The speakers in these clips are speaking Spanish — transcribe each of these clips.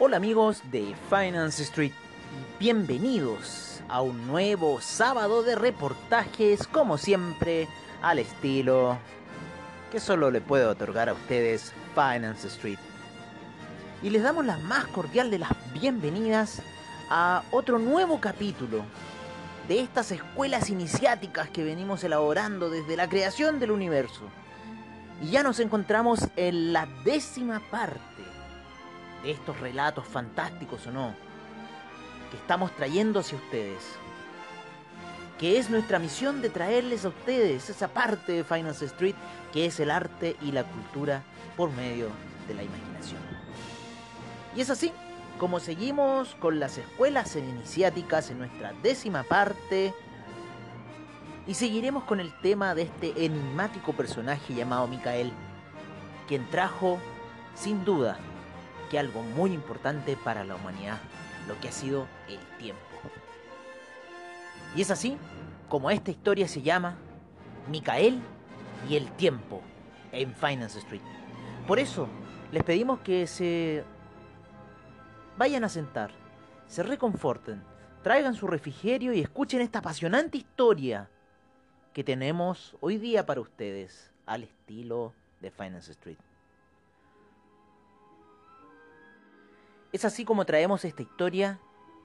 Hola amigos de Finance Street y bienvenidos a un nuevo sábado de reportajes como siempre al estilo que solo le puedo otorgar a ustedes Finance Street. Y les damos la más cordial de las bienvenidas a otro nuevo capítulo de estas escuelas iniciáticas que venimos elaborando desde la creación del universo. Y ya nos encontramos en la décima parte estos relatos fantásticos o no, que estamos trayendo hacia ustedes. Que es nuestra misión de traerles a ustedes esa parte de Finance Street que es el arte y la cultura por medio de la imaginación. Y es así como seguimos con las escuelas iniciáticas en nuestra décima parte. Y seguiremos con el tema de este enigmático personaje llamado Micael, quien trajo, sin duda, que algo muy importante para la humanidad, lo que ha sido el tiempo. Y es así como esta historia se llama Micael y el tiempo en Finance Street. Por eso les pedimos que se vayan a sentar, se reconforten, traigan su refrigerio y escuchen esta apasionante historia que tenemos hoy día para ustedes al estilo de Finance Street. Es así como traemos esta historia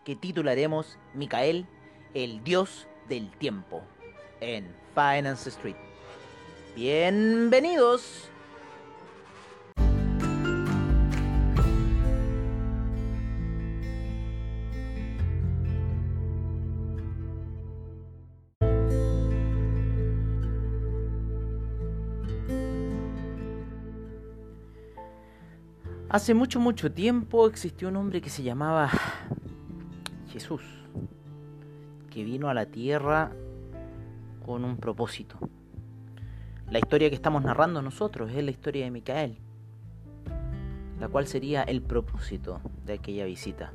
que titularemos Micael, el dios del tiempo, en Finance Street. Bienvenidos. Hace mucho, mucho tiempo existió un hombre que se llamaba Jesús, que vino a la tierra con un propósito. La historia que estamos narrando nosotros es la historia de Micael, la cual sería el propósito de aquella visita.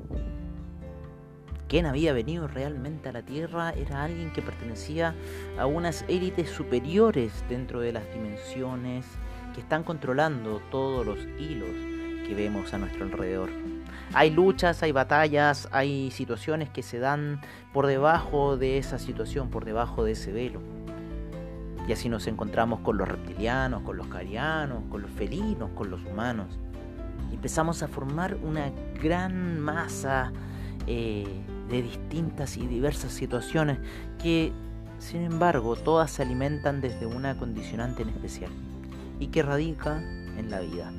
Quien había venido realmente a la tierra era alguien que pertenecía a unas élites superiores dentro de las dimensiones que están controlando todos los hilos que vemos a nuestro alrededor. Hay luchas, hay batallas, hay situaciones que se dan por debajo de esa situación, por debajo de ese velo. Y así nos encontramos con los reptilianos, con los carianos, con los felinos, con los humanos. Empezamos a formar una gran masa eh, de distintas y diversas situaciones que, sin embargo, todas se alimentan desde una condicionante en especial y que radica en la vida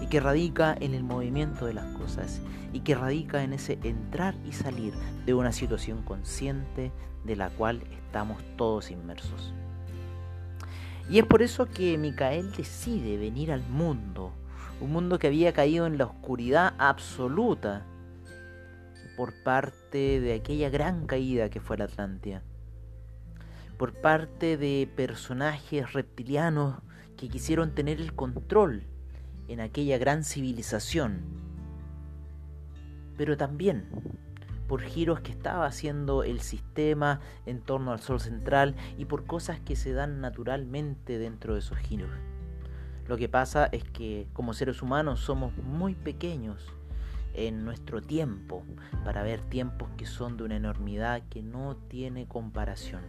y que radica en el movimiento de las cosas y que radica en ese entrar y salir de una situación consciente de la cual estamos todos inmersos. Y es por eso que Micael decide venir al mundo, un mundo que había caído en la oscuridad absoluta por parte de aquella gran caída que fue la Atlántida, por parte de personajes reptilianos que quisieron tener el control en aquella gran civilización, pero también por giros que estaba haciendo el sistema en torno al Sol central y por cosas que se dan naturalmente dentro de esos giros. Lo que pasa es que como seres humanos somos muy pequeños en nuestro tiempo para ver tiempos que son de una enormidad que no tiene comparación.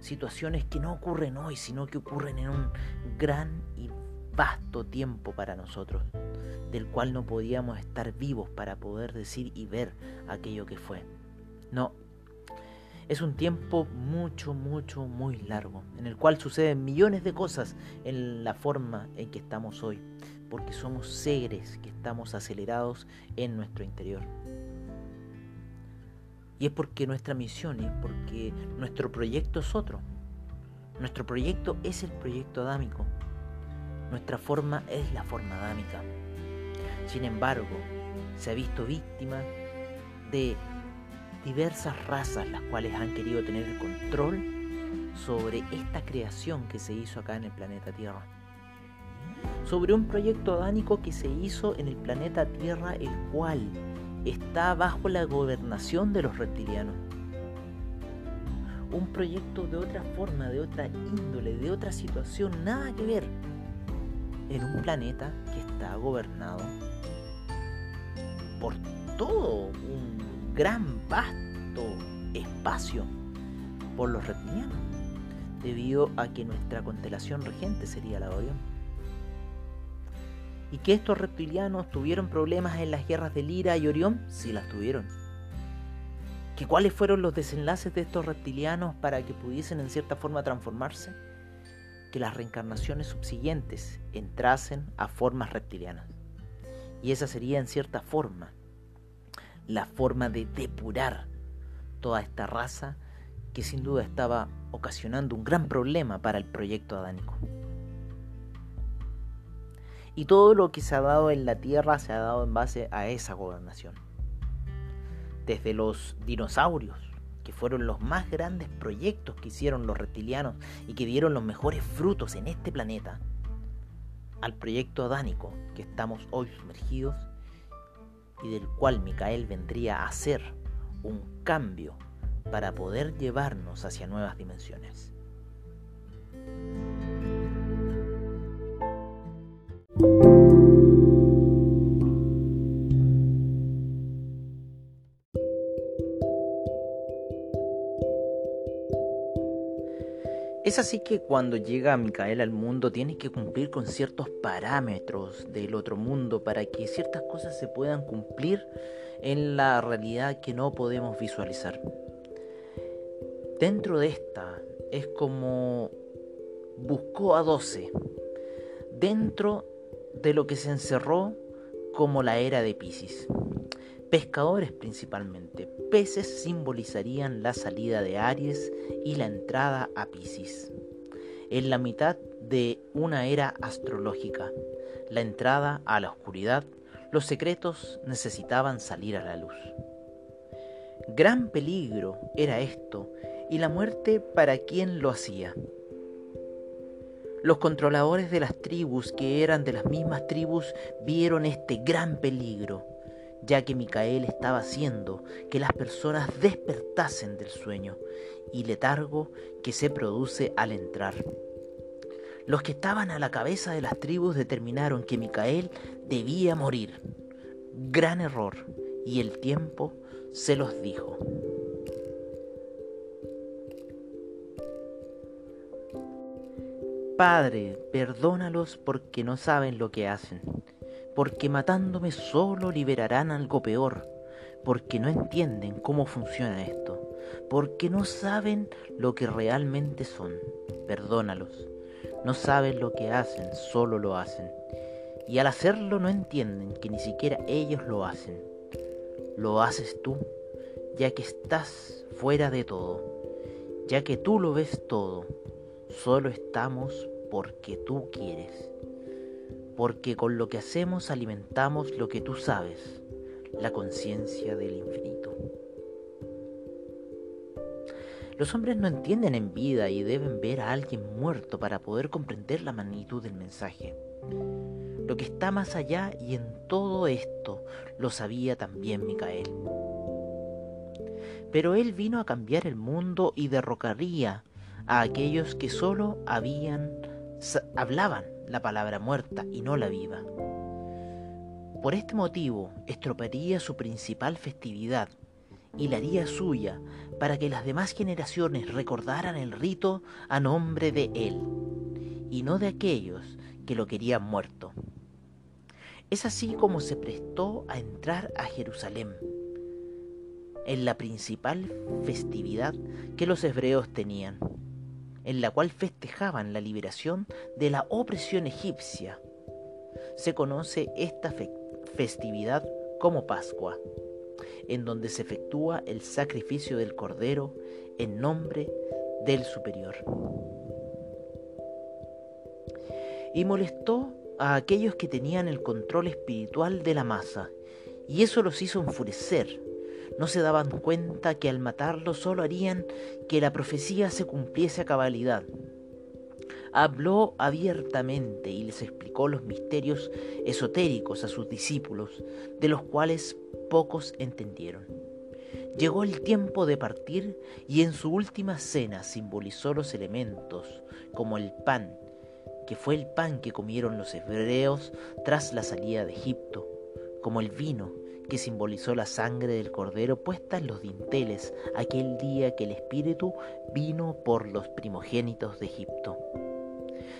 Situaciones que no ocurren hoy, sino que ocurren en un gran vasto tiempo para nosotros, del cual no podíamos estar vivos para poder decir y ver aquello que fue. No, es un tiempo mucho, mucho, muy largo, en el cual suceden millones de cosas en la forma en que estamos hoy, porque somos seres que estamos acelerados en nuestro interior. Y es porque nuestra misión es porque nuestro proyecto es otro. Nuestro proyecto es el proyecto adámico Nuestra forma es la forma adámica. Sin embargo, se ha visto víctima de diversas razas las cuales han querido tener el control sobre esta creación que se hizo acá en el planeta Tierra. Sobre un proyecto adánico que se hizo en el planeta Tierra, el cual está bajo la gobernación de los reptilianos. Un proyecto de otra forma, de otra índole, de otra situación, nada que ver. En un planeta que está gobernado por todo un gran, vasto espacio por los reptilianos, debido a que nuestra constelación regente sería la Orión. Y que estos reptilianos tuvieron problemas en las guerras de Lira y Orión, sí las tuvieron. ¿Que cuáles fueron los desenlaces de estos reptilianos para que pudiesen en cierta forma transformarse? Que las reencarnaciones subsiguientes entrasen a formas reptilianas. Y esa sería en cierta forma la forma de depurar toda esta raza que sin duda estaba ocasionando un gran problema para el proyecto adánico. Y todo lo que se ha dado en la Tierra se ha dado en base a esa gobernación. Desde los dinosaurios, que fueron los más grandes proyectos que hicieron los reptilianos y que dieron los mejores frutos en este planeta, al proyecto adánico que estamos hoy sumergidos y del cual Micael vendría a hacer un cambio para poder llevarnos hacia nuevas dimensiones. Es así que cuando llega Micael al mundo tiene que cumplir con ciertos parámetros del otro mundo para que ciertas cosas se puedan cumplir en la realidad que no podemos visualizar. Dentro de esta es como buscó a 12, dentro de lo que se encerró como la era de Pisces. Pescadores principalmente. Peces simbolizarían la salida de Aries y la entrada a Pisces. En la mitad de una era astrológica, la entrada a la oscuridad, los secretos necesitaban salir a la luz. Gran peligro era esto y la muerte para quien lo hacía. Los controladores de las tribus que eran de las mismas tribus vieron este gran peligro ya que Micael estaba haciendo que las personas despertasen del sueño y letargo que se produce al entrar. Los que estaban a la cabeza de las tribus determinaron que Micael debía morir. Gran error, y el tiempo se los dijo. Padre, perdónalos porque no saben lo que hacen porque matándome solo liberarán algo peor, porque no entienden cómo funciona esto, porque no saben lo que realmente son. Perdónalos. No saben lo que hacen, solo lo hacen. Y al hacerlo no entienden que ni siquiera ellos lo hacen. Lo haces tú, ya que estás fuera de todo, ya que tú lo ves todo. Solo estamos porque tú quieres porque con lo que hacemos alimentamos lo que tú sabes, la conciencia del infinito. Los hombres no entienden en vida y deben ver a alguien muerto para poder comprender la magnitud del mensaje. Lo que está más allá y en todo esto lo sabía también Micael. Pero él vino a cambiar el mundo y derrocaría a aquellos que solo habían hablaban la palabra muerta y no la viva. Por este motivo, estropearía su principal festividad y la haría suya para que las demás generaciones recordaran el rito a nombre de él y no de aquellos que lo querían muerto. Es así como se prestó a entrar a Jerusalén, en la principal festividad que los hebreos tenían en la cual festejaban la liberación de la opresión egipcia. Se conoce esta festividad como Pascua, en donde se efectúa el sacrificio del Cordero en nombre del Superior. y molestó a aquellos que tenían el control espiritual de la masa, y eso los hizo enfurecer. No se daban cuenta que al matarlo solo harían que la profecía se cumpliese a cabalidad. Habló abiertamente y les explicó los misterios esotéricos a sus discípulos, de los cuales pocos entendieron. Llegó el tiempo de partir y en su última cena simbolizó los elementos, como el pan, que fue el pan que comieron los hebreos tras la salida de Egipto, como el vino, que simbolizó la sangre del cordero puesta en los dinteles aquel día que el Espíritu vino por los primogénitos de Egipto.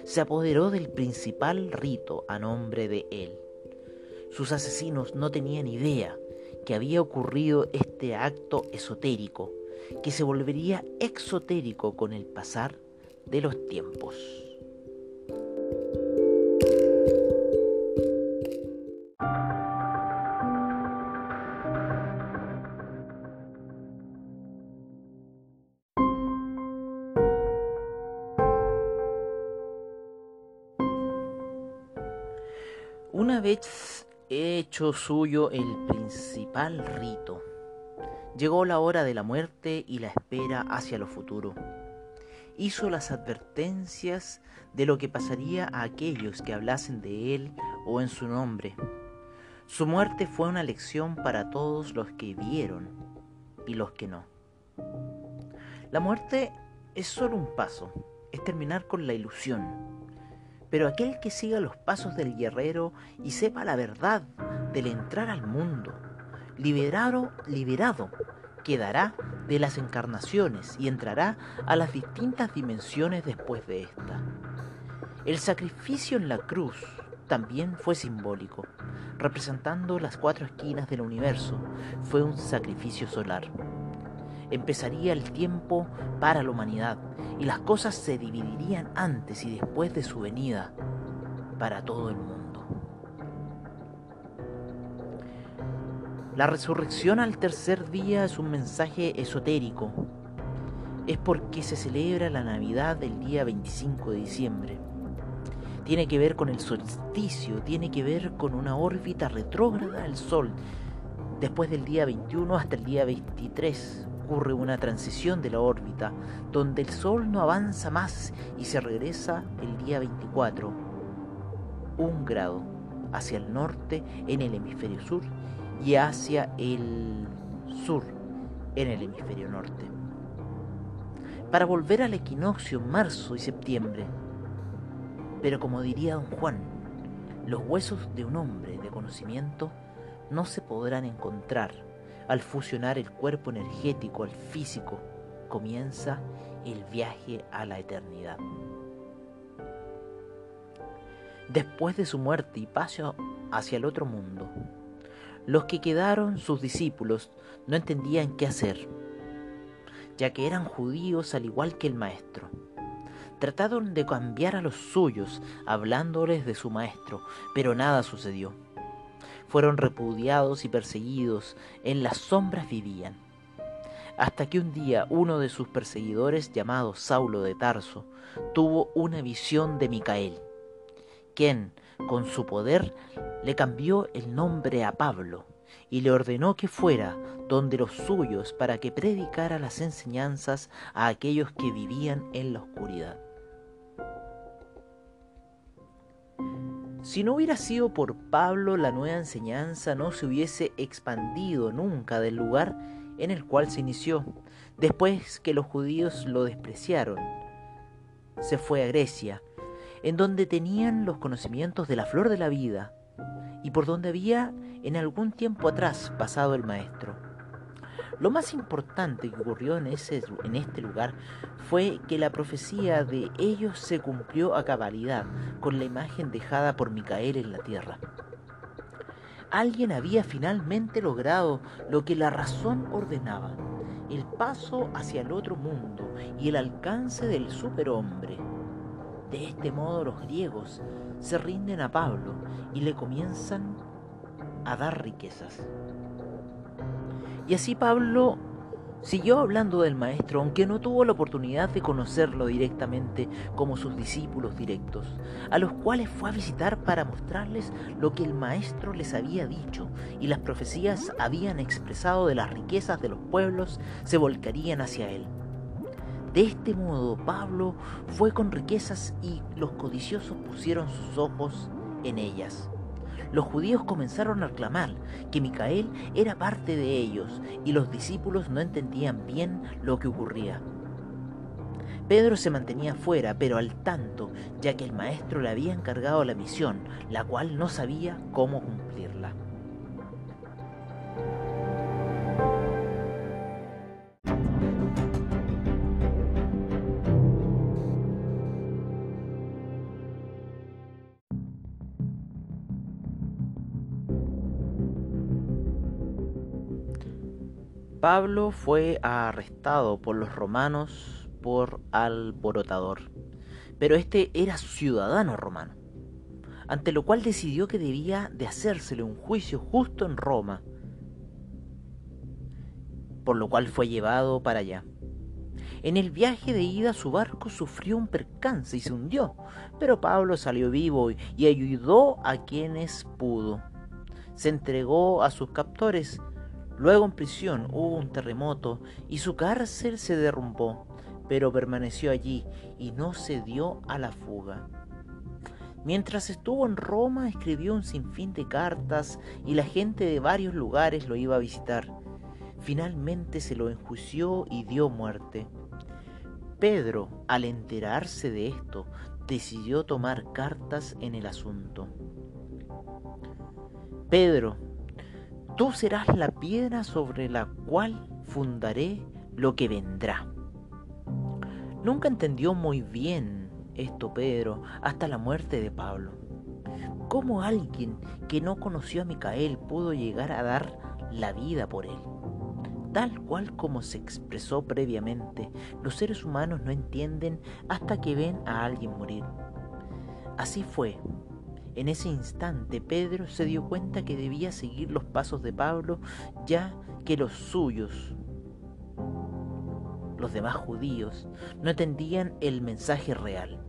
Se apoderó del principal rito a nombre de él. Sus asesinos no tenían idea que había ocurrido este acto esotérico, que se volvería exotérico con el pasar de los tiempos. Suyo el principal rito, llegó la hora de la muerte y la espera hacia lo futuro. Hizo las advertencias de lo que pasaría a aquellos que hablasen de él o en su nombre. Su muerte fue una lección para todos los que vieron y los que no. La muerte es solo un paso, es terminar con la ilusión pero aquel que siga los pasos del guerrero y sepa la verdad del entrar al mundo, liberado, liberado, quedará de las encarnaciones y entrará a las distintas dimensiones después de esta. El sacrificio en la cruz también fue simbólico, representando las cuatro esquinas del universo, fue un sacrificio solar. Empezaría el tiempo para la humanidad y las cosas se dividirían antes y después de su venida para todo el mundo. La resurrección al tercer día es un mensaje esotérico. Es porque se celebra la Navidad del día 25 de diciembre. Tiene que ver con el solsticio, tiene que ver con una órbita retrógrada del Sol después del día 21 hasta el día 23, ocurre una transición de la órbita donde el Sol no avanza más y se regresa el día 24, un grado hacia el norte en el hemisferio sur y hacia el sur en el hemisferio norte. Para volver al equinoccio en marzo y septiembre. Pero como diría don Juan, los huesos de un hombre de conocimiento no se podrán encontrar al fusionar el cuerpo energético al físico, comienza el viaje a la eternidad. Después de su muerte y paso hacia el otro mundo, los que quedaron sus discípulos no entendían qué hacer, ya que eran judíos al igual que el maestro. Trataron de cambiar a los suyos hablándoles de su maestro, pero nada sucedió fueron repudiados y perseguidos, en las sombras vivían. Hasta que un día uno de sus perseguidores, llamado Saulo de Tarso, tuvo una visión de Micael, quien, con su poder, le cambió el nombre a Pablo y le ordenó que fuera donde los suyos para que predicara las enseñanzas a aquellos que vivían en la oscuridad. Si no hubiera sido por Pablo, la nueva enseñanza no se hubiese expandido nunca del lugar en el cual se inició, después que los judíos lo despreciaron. Se fue a Grecia, en donde tenían los conocimientos de la flor de la vida, y por donde había en algún tiempo atrás pasado el maestro. Lo más importante que ocurrió en, ese, en este lugar fue que la profecía de ellos se cumplió a cabalidad con la imagen dejada por Micael en la tierra. Alguien había finalmente logrado lo que la razón ordenaba, el paso hacia el otro mundo y el alcance del superhombre. De este modo los griegos se rinden a Pablo y le comienzan a dar riquezas. Y así Pablo Siguió hablando del maestro, aunque no tuvo la oportunidad de conocerlo directamente como sus discípulos directos, a los cuales fue a visitar para mostrarles lo que el maestro les había dicho y las profecías habían expresado de las riquezas de los pueblos se volcarían hacia él. De este modo Pablo fue con riquezas y los codiciosos pusieron sus ojos en ellas los judíos comenzaron a clamar que Micael era parte de ellos y los discípulos no entendían bien lo que ocurría. Pedro se mantenía fuera, pero al tanto, ya que el maestro le había encargado la misión, la cual no sabía cómo cumplirla. Pablo fue arrestado por los romanos por alborotador, pero este era ciudadano romano, ante lo cual decidió que debía de hacérsele un juicio justo en Roma, por lo cual fue llevado para allá. En el viaje de ida su barco sufrió un percance y se hundió, pero Pablo salió vivo y ayudó a quienes pudo. Se entregó a sus captores Luego en prisión hubo un terremoto y su cárcel se derrumbó, pero permaneció allí y no se dio a la fuga. Mientras estuvo en Roma escribió un sinfín de cartas y la gente de varios lugares lo iba a visitar. Finalmente se lo enjuició y dio muerte. Pedro, al enterarse de esto, decidió tomar cartas en el asunto. Pedro, Tú serás la piedra sobre la cual fundaré lo que vendrá. Nunca entendió muy bien esto Pedro hasta la muerte de Pablo. ¿Cómo alguien que no conoció a Micael pudo llegar a dar la vida por él? Tal cual como se expresó previamente, los seres humanos no entienden hasta que ven a alguien morir. Así fue en ese instante Pedro se dio cuenta que debía seguir los pasos de Pablo, ya que los suyos, los demás judíos, no entendían el mensaje real.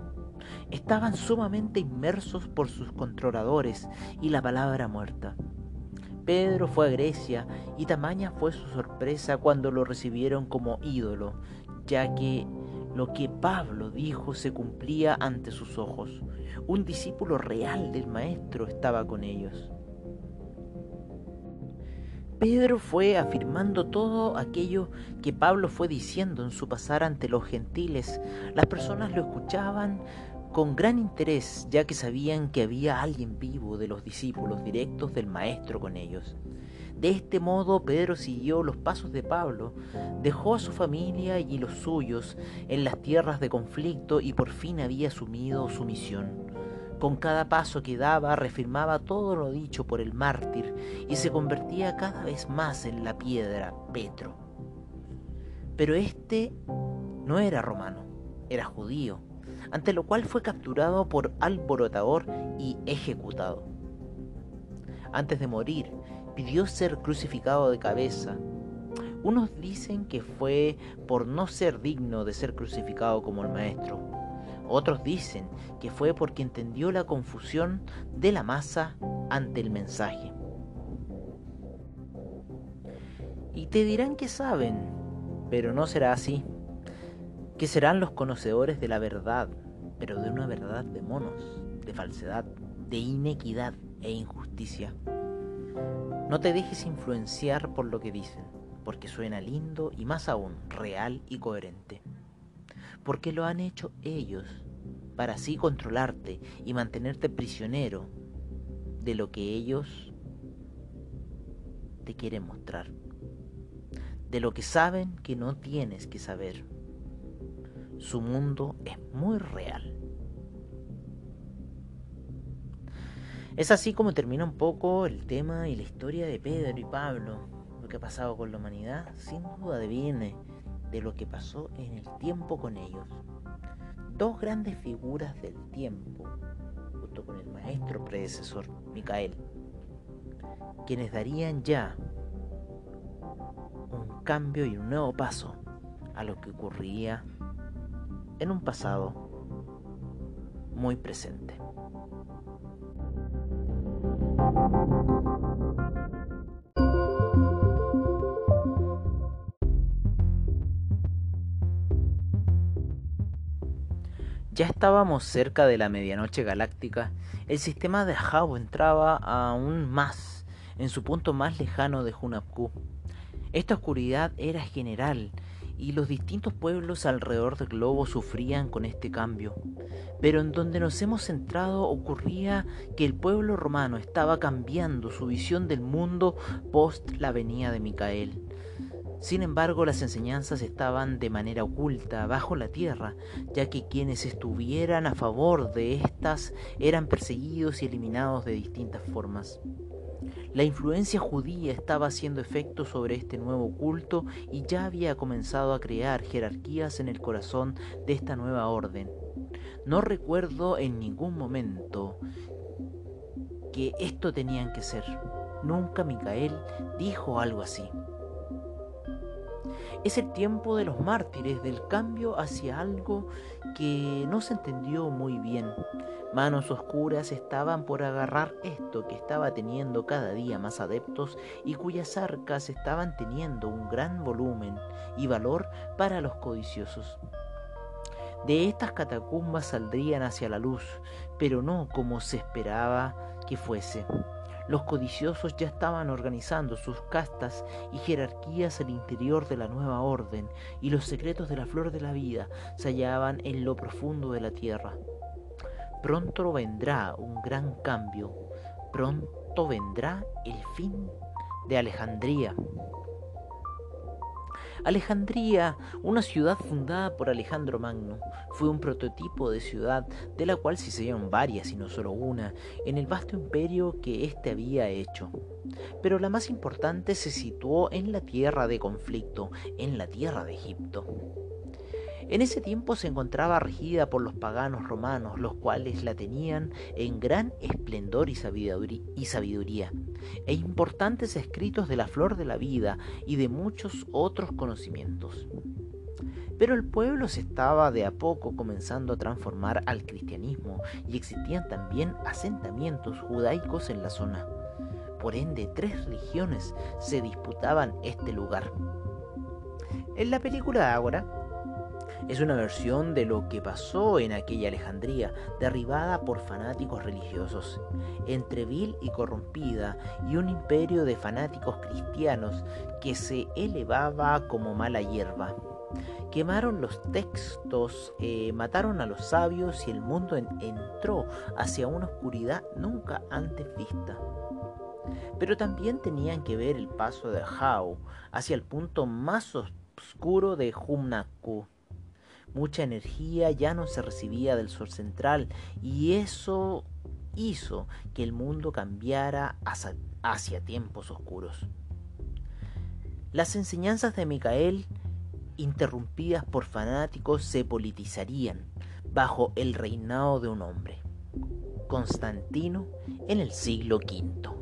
Estaban sumamente inmersos por sus controladores y la palabra muerta. Pedro fue a Grecia y tamaña fue su sorpresa cuando lo recibieron como ídolo, ya que lo que Pablo dijo se cumplía ante sus ojos. Un discípulo real del Maestro estaba con ellos. Pedro fue afirmando todo aquello que Pablo fue diciendo en su pasar ante los gentiles. Las personas lo escuchaban con gran interés, ya que sabían que había alguien vivo de los discípulos directos del Maestro con ellos. De este modo Pedro siguió los pasos de Pablo, dejó a su familia y los suyos en las tierras de conflicto y por fin había asumido su misión. Con cada paso que daba reafirmaba todo lo dicho por el mártir y se convertía cada vez más en la piedra Petro. Pero este no era romano, era judío, ante lo cual fue capturado por alborotador y ejecutado. Antes de morir, pidió ser crucificado de cabeza. Unos dicen que fue por no ser digno de ser crucificado como el Maestro. Otros dicen que fue porque entendió la confusión de la masa ante el mensaje. Y te dirán que saben, pero no será así. Que serán los conocedores de la verdad, pero de una verdad de monos, de falsedad, de inequidad e injusticia. No te dejes influenciar por lo que dicen, porque suena lindo y más aún real y coherente. Porque lo han hecho ellos para así controlarte y mantenerte prisionero de lo que ellos te quieren mostrar. De lo que saben que no tienes que saber. Su mundo es muy real. Es así como termina un poco el tema y la historia de Pedro y Pablo. Lo que ha pasado con la humanidad sin duda deviene de lo que pasó en el tiempo con ellos. Dos grandes figuras del tiempo, junto con el maestro predecesor, Micael, quienes darían ya un cambio y un nuevo paso a lo que ocurría en un pasado muy presente. Ya estábamos cerca de la medianoche galáctica. El sistema de Hao entraba aún más en su punto más lejano de Hunapku. Esta oscuridad era general y los distintos pueblos alrededor del globo sufrían con este cambio. Pero en donde nos hemos centrado ocurría que el pueblo romano estaba cambiando su visión del mundo post la venida de Micael. Sin embargo, las enseñanzas estaban de manera oculta bajo la tierra, ya que quienes estuvieran a favor de estas eran perseguidos y eliminados de distintas formas. La influencia judía estaba haciendo efecto sobre este nuevo culto y ya había comenzado a crear jerarquías en el corazón de esta nueva orden. No recuerdo en ningún momento que esto tenían que ser. Nunca Micael dijo algo así. Es el tiempo de los mártires, del cambio hacia algo que no se entendió muy bien. Manos oscuras estaban por agarrar esto que estaba teniendo cada día más adeptos y cuyas arcas estaban teniendo un gran volumen y valor para los codiciosos. De estas catacumbas saldrían hacia la luz, pero no como se esperaba que fuese. Los codiciosos ya estaban organizando sus castas y jerarquías al interior de la nueva orden, y los secretos de la flor de la vida se hallaban en lo profundo de la tierra. Pronto vendrá un gran cambio, pronto vendrá el fin de Alejandría. Alejandría, una ciudad fundada por Alejandro Magno, fue un prototipo de ciudad de la cual se hicieron varias y no solo una en el vasto imperio que éste había hecho. Pero la más importante se situó en la tierra de conflicto, en la tierra de Egipto. En ese tiempo se encontraba regida por los paganos romanos, los cuales la tenían en gran esplendor y sabiduría, e importantes escritos de la flor de la vida y de muchos otros conocimientos. Pero el pueblo se estaba de a poco comenzando a transformar al cristianismo y existían también asentamientos judaicos en la zona. Por ende, tres religiones se disputaban este lugar. En la película Ágora, es una versión de lo que pasó en aquella Alejandría, derribada por fanáticos religiosos, entre vil y corrompida, y un imperio de fanáticos cristianos que se elevaba como mala hierba. Quemaron los textos, eh, mataron a los sabios y el mundo entró hacia una oscuridad nunca antes vista. Pero también tenían que ver el paso de Hao hacia el punto más oscuro de Humnaku mucha energía ya no se recibía del sol central y eso hizo que el mundo cambiara hacia, tiempos oscuros. Las enseñanzas de Micael, interrumpidas por fanáticos, se politizarían bajo el reinado de un hombre, Constantino, en el siglo V.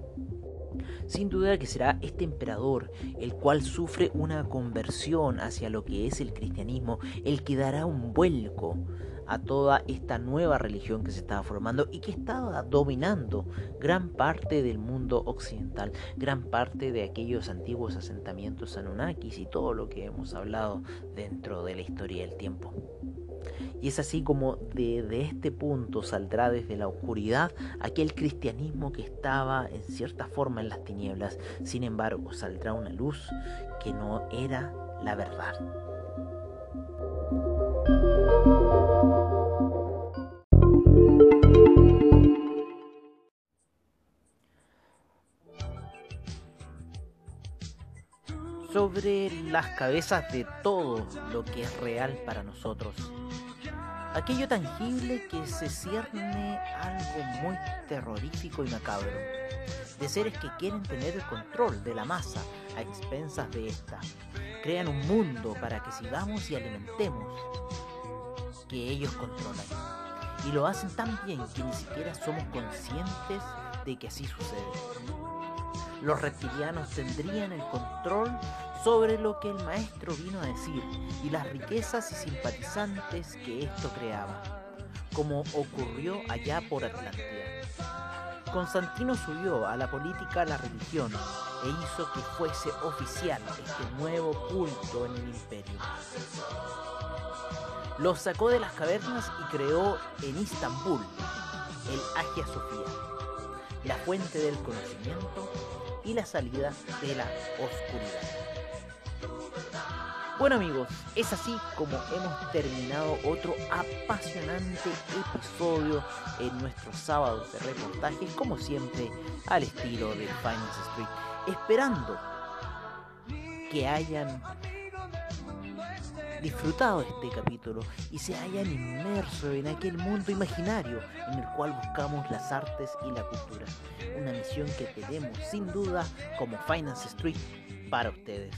Sin duda que será este emperador el cual sufre una conversión hacia lo que es el cristianismo, el que dará un vuelco a toda esta nueva religión que se estaba formando y que estaba dominando gran parte del mundo occidental, gran parte de aquellos antiguos asentamientos anunnakis y todo lo que hemos hablado dentro de la historia del tiempo. Y es así como de, este punto saldrá desde la oscuridad aquel cristianismo que estaba en cierta forma en las tinieblas. Sin embargo, saldrá una luz que no era la verdad. sobre las cabezas de todo lo que es real para nosotros aquello tangible que se cierne algo muy terrorífico y macabro, de seres que quieren tener el control de la masa a expensas de esta, crean un mundo para que sigamos y alimentemos que ellos controlan. Y lo hacen tan bien que ni siquiera somos conscientes de que así sucede. Los reptilianos tendrían el control sobre lo que el maestro vino a decir y las riquezas y simpatizantes que esto creaba, como ocurrió allá por Atlántida. Constantino subió a la política la religión e hizo que fuese oficial este nuevo culto en el imperio. Los sacó de las cavernas y creó en Istambul el Agia Sofía, la fuente del conocimiento y la salida de la oscuridad. Bueno amigos, es así como hemos terminado otro apasionante episodio en nuestros sábados de reportajes, como siempre al estilo de Finance Street, esperando que hayan disfrutado este capítulo y se hayan inmerso en aquel mundo imaginario en el cual buscamos las artes y la cultura. Una misión que tenemos sin duda como Finance Street para ustedes.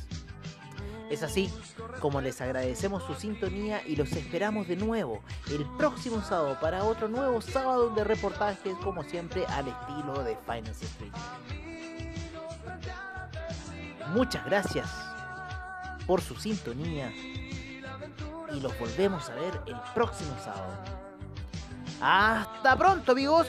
Es así como les agradecemos su sintonía y los esperamos de nuevo el próximo sábado para otro nuevo sábado de reportajes como siempre al estilo de Finance Street. Muchas gracias por su sintonía y los volvemos a ver el próximo sábado. Hasta pronto amigos.